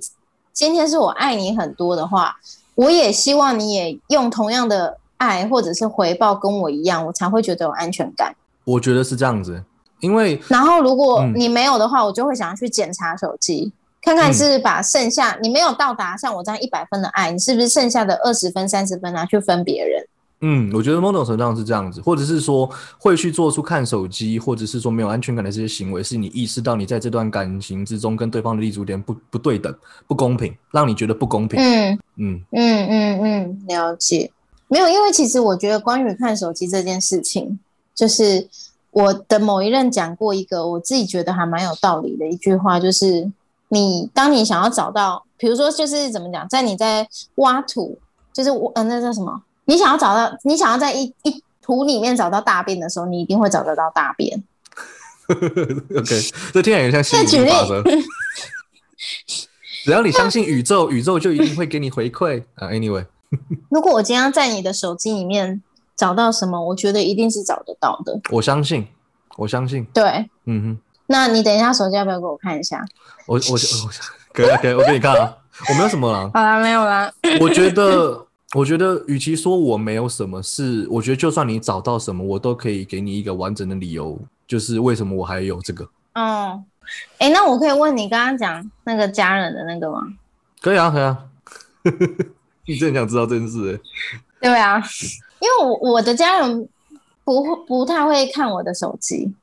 今天是我爱你很多的话，我也希望你也用同样的爱或者是回报跟我一样，我才会觉得有安全感。我觉得是这样子，因为然后如果嗯你没有的话，我就会想要去检查手机，看看是是把剩下你没有到达像我这样一百分的爱，你是不是剩下的二十分、三十分拿去分别人？嗯，我觉得某种程度上是这样子，或者是说会去做出看手机，或者是说没有安全感的这些行为，是你意识到你在这段感情之中跟对方的立足点不不对等、不公平，让你觉得不公平。嗯嗯嗯嗯嗯，了解。没有，因为其实我觉得关于看手机这件事情，就是我的某一任讲过一个我自己觉得还蛮有道理的一句话，就是你当你想要找到，比如说就是怎么讲，在你在挖土，就是我呃那叫什么？你想要找到，你想要在一一图里面找到大便的时候，你一定会找得到大便。OK，这听起来有点像吸引力法则。只要你相信宇宙，宇宙就一定会给你回馈啊。Anyway，如果我今天在你的手机里面找到什么，我觉得一定是找得到的。我相信，我相信，对，嗯哼，那你等一下手机要不要给我看一下？我我我可以啊可以，我给你看啊，我没有什么了。好啦，没有啦。我觉得，我觉得，与其说我没有什么事，我觉得就算你找到什么，我都可以给你一个完整的理由，就是为什么我还有这个。哦，哎，那我可以问你刚刚讲那个家人的那个吗？可以啊，可以啊。你真的想知道这件事？对啊，因为我我的家人不会不太会看我的手机，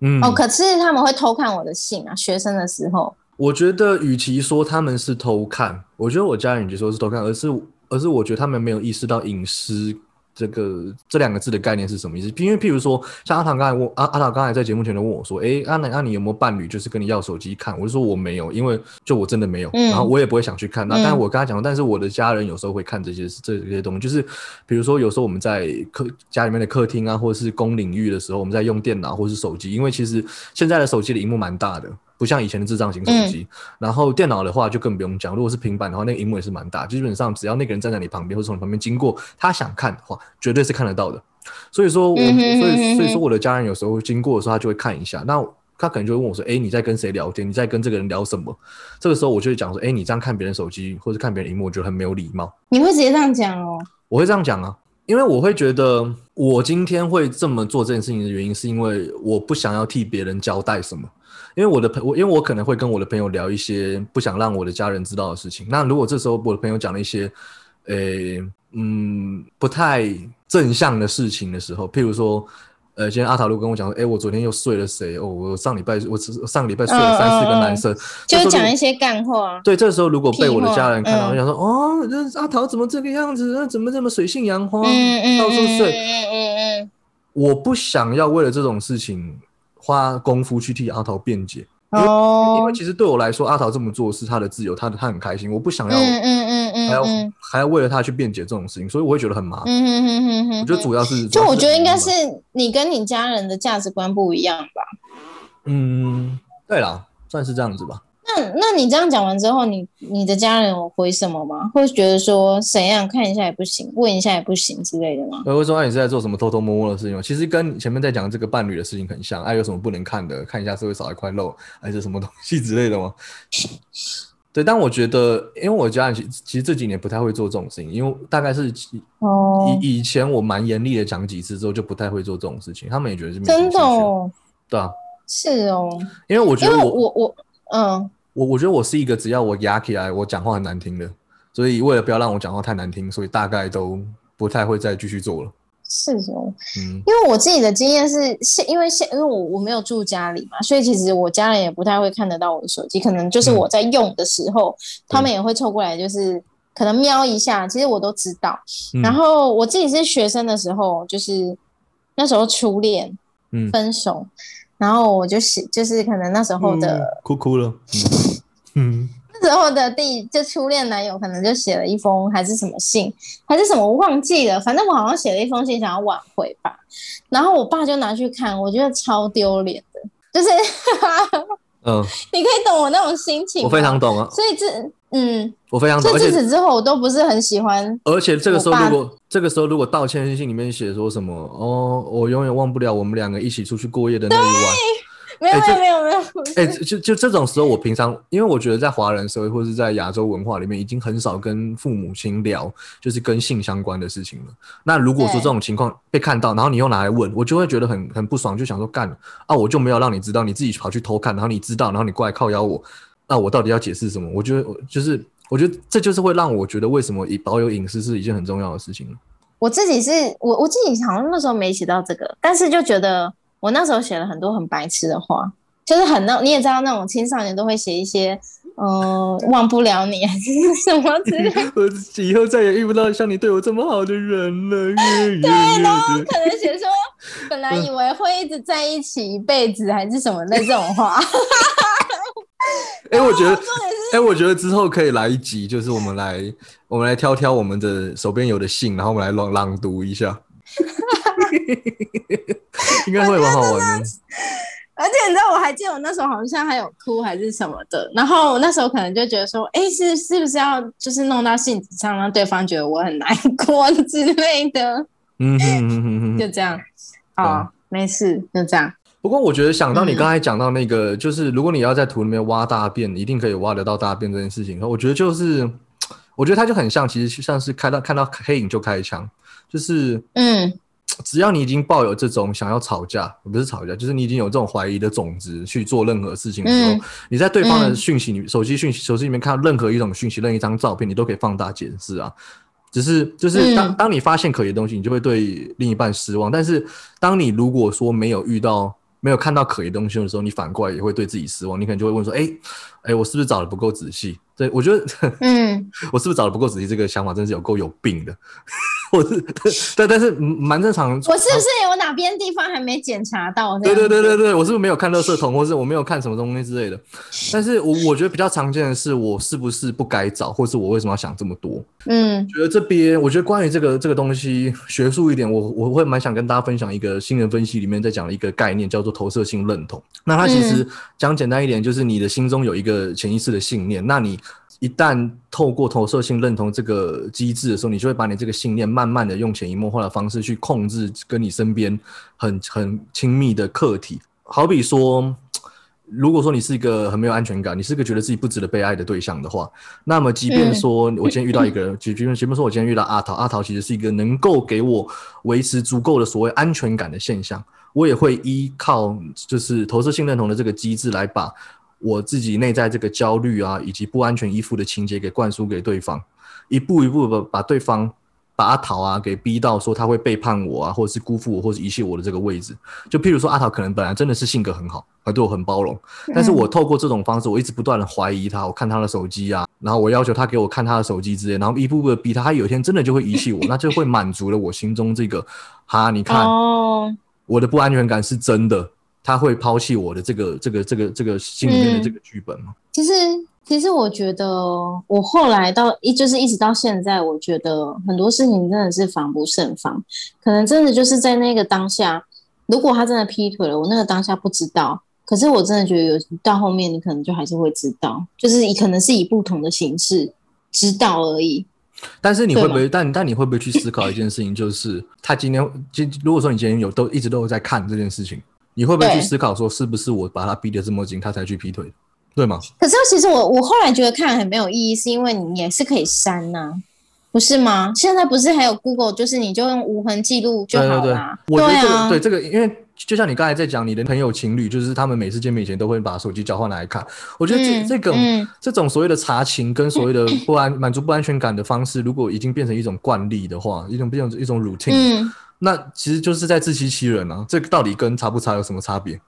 嗯，哦，可是他们会偷看我的信啊，学生的时候。我觉得，与其说他们是偷看，我觉得我家人就说是偷看，而是而是我觉得他们没有意识到隐私。这个这两个字的概念是什么意思？因为譬如说，像阿唐刚才问阿阿唐刚才在节目前都问我说：“哎，阿南，那你有没有伴侣？就是跟你要手机看？”我就说我没有，因为就我真的没有，然后我也不会想去看。那但是我跟他讲，但是我的家人有时候会看这些这这些东西，就是比如说有时候我们在客家里面的客厅啊，或者是公领域的时候，我们在用电脑或是手机，因为其实现在的手机的荧幕蛮大的。不像以前的智障型手机，然后电脑的话就更不用讲。如果是平板的话，那个荧幕也是蛮大，基本上只要那个人站在你旁边或者从你旁边经过，他想看的话，绝对是看得到的。所以说，我所以所以说我的家人有时候经过的时候，他就会看一下。那他可能就会问我说：“哎，你在跟谁聊天？你在跟这个人聊什么？”这个时候我就会讲说：“哎，你这样看别人手机或者看别人荧幕，我觉得很没有礼貌。”你会直接这样讲哦？我会这样讲啊，因为我会觉得我今天会这么做这件事情的原因，是因为我不想要替别人交代什么。因为我的朋我因为我可能会跟我的朋友聊一些不想让我的家人知道的事情。那如果这时候我的朋友讲了一些，呃嗯不太正向的事情的时候，譬如说，呃，今天阿塔路跟我讲说，哎，我昨天又睡了谁？哦，我上礼拜我上个礼拜睡了三四个男生，就讲一些干话。对，这时候如果被我的家人看到，想说，哦，这阿桃怎么这个样子？怎么这么水性杨花？到处睡。嗯嗯嗯。我不想要为了这种事情。花功夫去替阿桃辩解，因为，因为其实对我来说，阿桃这么做是他的自由，他他很开心，我不想要，嗯嗯嗯嗯，还要还要为了他去辩解这种事情，所以我会觉得很麻烦。嗯嗯嗯嗯我觉得主要是，就我觉得应该是你跟你家人的价值观不一样吧。嗯，对啦，算是这样子吧。那那你这样讲完之后，你你的家人有回什么吗？会觉得说怎样看一下也不行，问一下也不行之类的吗？会说你是在做什么偷偷摸摸的事情吗？其实跟前面在讲这个伴侣的事情很像，哎，有什么不能看的？看一下是会少一块肉，还是什么东西之类的吗？对，但我觉得，因为我家人其其实这几年不太会做这种事情，因为大概是以以前我蛮严厉的讲几次之后，就不太会做这种事情。他们也觉得是真的哦，对啊，是哦，因为我觉得我我我嗯。我我觉得我是一个只要我压起来，我讲话很难听的，所以为了不要让我讲话太难听，所以大概都不太会再继续做了。是哦，嗯，因为我自己的经验是，现因为现因为我我没有住家里嘛，所以其实我家人也不太会看得到我的手机，可能就是我在用的时候，他们也会凑过来，就是可能瞄一下，其实我都知道。然后我自己是学生的时候，就是那时候初恋，嗯，分手。然后我就写，就是可能那时候的哭哭了，嗯，那时候的第就初恋男友可能就写了一封还是什么信，还是什么我忘记了，反正我好像写了一封信想要挽回吧。然后我爸就拿去看，我觉得超丢脸的，就是，嗯，你可以懂我那种心情，我非常懂啊。所以这。嗯，我非常。所以自此之后，我都不是很喜欢。而且这个时候，如果这个时候如果道歉信里面写说什么哦，我永远忘不了我们两个一起出去过夜的那一晚。没有没有没有没有。哎，就就这种时候，我平常因为我觉得在华人社会或是在亚洲文化里面，已经很少跟父母亲聊就是跟性相关的事情了。那如果说这种情况被看到，然后你又拿来问，我就会觉得很很不爽，就想说干啊，我就没有让你知道，你自己跑去偷看，然后你知道，然后你过来靠邀我。那我到底要解释什么？我觉得，就是，我觉得这就是会让我觉得为什么以保有隐私是一件很重要的事情。我自己是我我自己好像那时候没写到这个，但是就觉得我那时候写了很多很白痴的话，就是很那你也知道那种青少年都会写一些，嗯，忘不了你还是 什么之类。我以后再也遇不到像你对我这么好的人了。对，然后可能写说，本来以为会一直在一起一辈子还是什么的这种话。哎，我觉得，哎，我觉得之后可以来一集，就是我们来，我们来挑挑我们的手边有的信，然后我们来朗朗读一下，应该会蛮好玩的。而且你知道，我还记得我那时候好像还有哭还是什么的，然后我那时候可能就觉得说，哎，是是不是要就是弄到性子上，让对方觉得我很难过之类的。嗯哼哼哼哼，就这样，好，没事，就这样。不过我觉得想到你刚才讲到那个，就是如果你要在土里面挖大便，一定可以挖得到大便这件事情，我觉得就是，我觉得它就很像，其实像是看到看到黑影就开枪，就是嗯 只要你已经抱有这种想要吵架，不是吵架，就是你已经有这种怀疑的种子去做任何事情的时候，嗯你在对方的嗯讯息里、手机讯息、手机里面看到任何一种讯息、任何一张照片，你都可以放大检视啊。只是就是当、嗯当你发现可疑的东西，你就会对另一半失望。但是当你如果说没有遇到、没有看到可疑东西的时候，你反过来也会对自己失望。你可能就会问说：“哎、哎、我是不是找的不够仔细？”对我觉得嗯，我是不是找的不够仔细？这个想法真是有够有病的。我是 对，但是蛮正常。我是不是有哪边地方还没检查到？对对对对对，我是不是没有看垃圾桶，或是我没有看什么东西之类的？但是我我觉得比较常见的是，我是不是不该找，或是我为什么要想这么多？嗯觉得这边，我觉得关于这个这个东西学术一点，我我会蛮想跟大家分享一个新人分析里面在讲的一个概念，叫做投射性认同。那它其实讲简单一点，就是你的心中有一个潜意识的信念，那你一旦透过投射性认同这个机制的时候，你就会把你这个信念慢慢的用潜移默化的方式去控制跟你身边很很亲密的客体，好比说。如果说你是一个很没有安全感，你是个觉得自己不值得被爱的对象的话，那么即便说我今天遇到一个人，就即便即便说我今天遇到阿桃，阿桃其实是一个能够给我维持足够的所谓安全感的现象，我也会依靠就是投射性认同的这个机制来把我自己内在这个焦虑啊，以及不安全依附的情节给灌输给对方，一步一步的把对方把阿桃啊给逼到说他会背叛我啊，或者是辜负我，或者遗弃我的这个位置。就譬如说阿桃可能本来真的是性格很好，他对我很包容，但是我透过这种方式，我一直不断的怀疑他，我看他的手机啊，然后我要求他给我看他的手机之类，然后一步步的逼他，他有一天真的就会遗弃我，那就会满足了我心中这个哈，你看哦，我的不安全感是真的，他会抛弃我的这个这个这个这个心里面的这个剧本吗？其实其实我觉得我后来到一就是一直到现在，我觉得很多事情真的是防不胜防，可能真的就是在那个当下，如果他真的劈腿了，我那个当下不知道。可是我真的觉得有到后面，你可能就还是会知道，就是以可能是以不同的形式知道而已。但是你会不会？但但你会不会去思考一件事情，就是他今天今如果说你今天有都一直都有在看这件事情，你会不会去思考说，是不是我把他逼得这么紧，他才去劈腿，对吗？可是其实我我后来觉得看很没有意义，是因为你也是可以删呐、不是吗？现在不是还有 Google，就是你就用无痕记录就对对对好啦。，我觉得这个、啊，对这个，因为就像你刚才在讲，你的朋友情侣，就是他们每次见面以前都会把手机交换来看。我觉得这、嗯这种、嗯这种所谓的查情跟所谓的 不安满足不安全感的方式，如果已经变成一种惯例的话，一种变成一种 routine，、嗯，那其实就是在自欺欺人啊。这个到底跟查不查有什么差别？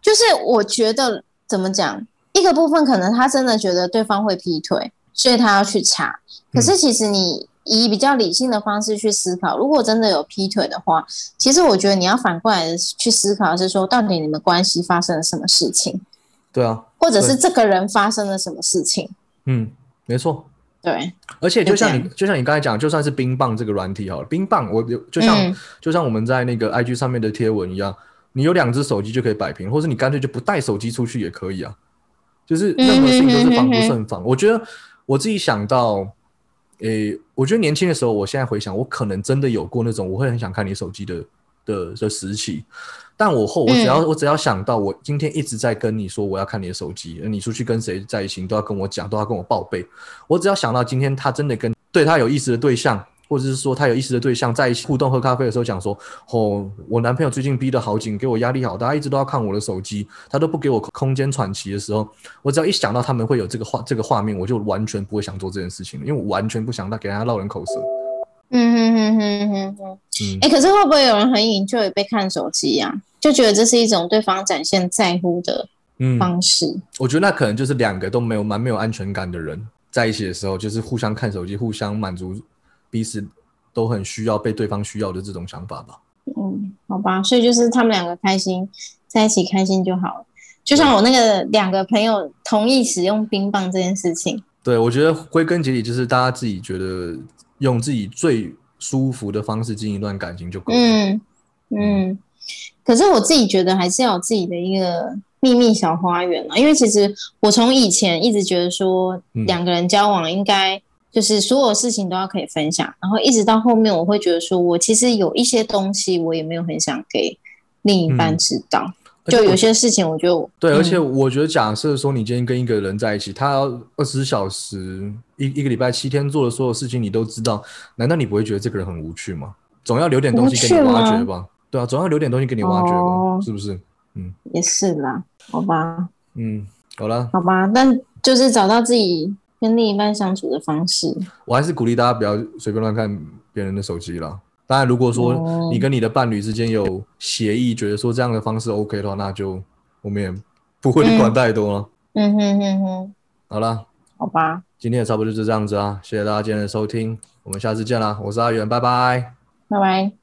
就是我觉得怎么讲，一个部分可能他真的觉得对方会劈腿，所以他要去查。可是其实你以比较理性的方式去思考，如果真的有劈腿的话，其实我觉得你要反过来去思考，是说到底你们关系发生了什么事情，对啊，或者是这个人发生了什么事情。嗯，没错。对，而且就像你就像你刚才讲，就算是冰棒这个软体好了，冰棒我有就像、嗯就像我们在那个 IG 上面的贴文一样，你有两只手机就可以摆平，或者你干脆就不带手机出去也可以啊。就是任何事情都是防不胜防。我觉得我自己想到，诶、我觉得年轻的时候，我现在回想，我可能真的有过那种我会很想看你手机的的的时期。但我后我只要、我只要想到我今天一直在跟你说我要看你的手机，你出去跟谁在一起，你都要跟我讲，都要跟我报备。我只要想到今天他真的跟对他有意思的对象，或者是说他有意思的对象在一起互动喝咖啡的时候讲说，哦，我男朋友最近逼得好紧，给我压力好大，他一直都要看我的手机，他都不给我空间喘息的时候，我只要一想到他们会有这个画这个画面，我就完全不会想做这件事情了，因为我完全不想他给人家落人口舌。嗯哼哼哼哼哼。嗯哎、可是会不会有人很引就也被看手机呀、就觉得这是一种对方展现在乎的嗯，方式。我觉得那可能就是两个都没有蛮没有安全感的人在一起的时候，就是互相看手机，互相满足彼此都很需要被对方需要的这种想法吧。嗯，好吧，所以就是他们两个开心在一起开心就好了。就像我那个两个朋友同意使用冰棒这件事情，对，我觉得归根结底就是大家自己觉得用自己最舒服的方式经营一段感情就够了。嗯嗯。可是我自己觉得还是要有自己的一个秘密小花园啊，因为其实我从以前一直觉得说嗯两个人交往应该就是所有事情都要可以分享，然后一直到后面我会觉得说我其实有一些东西我也没有很想给另一半嗯知道。就有些事情我就对，而且嗯我觉得，假设说你今天跟一个人在一起，他要二十小时一一个礼拜七天做的所有事情你都知道，难道你不会觉得这个人很无趣吗？总要留点东西给你挖掘吧？对啊，总要留点东西给你挖掘吧？哦是不是？嗯也是啦，好吧，嗯，好了，好吧，但就是找到自己跟另一半相处的方式。我还是鼓励大家不要随便乱看别人的手机啦。当然，如果说哦你跟你的伴侣之间有协议，觉得说这样的方式 OK 的话，那就我们也不会管太多了。嗯哼哼哼，好了，好吧，今天也差不多就这样子啊，谢谢大家今天的收听，我们下次见啦，我是阿元，拜拜。拜拜。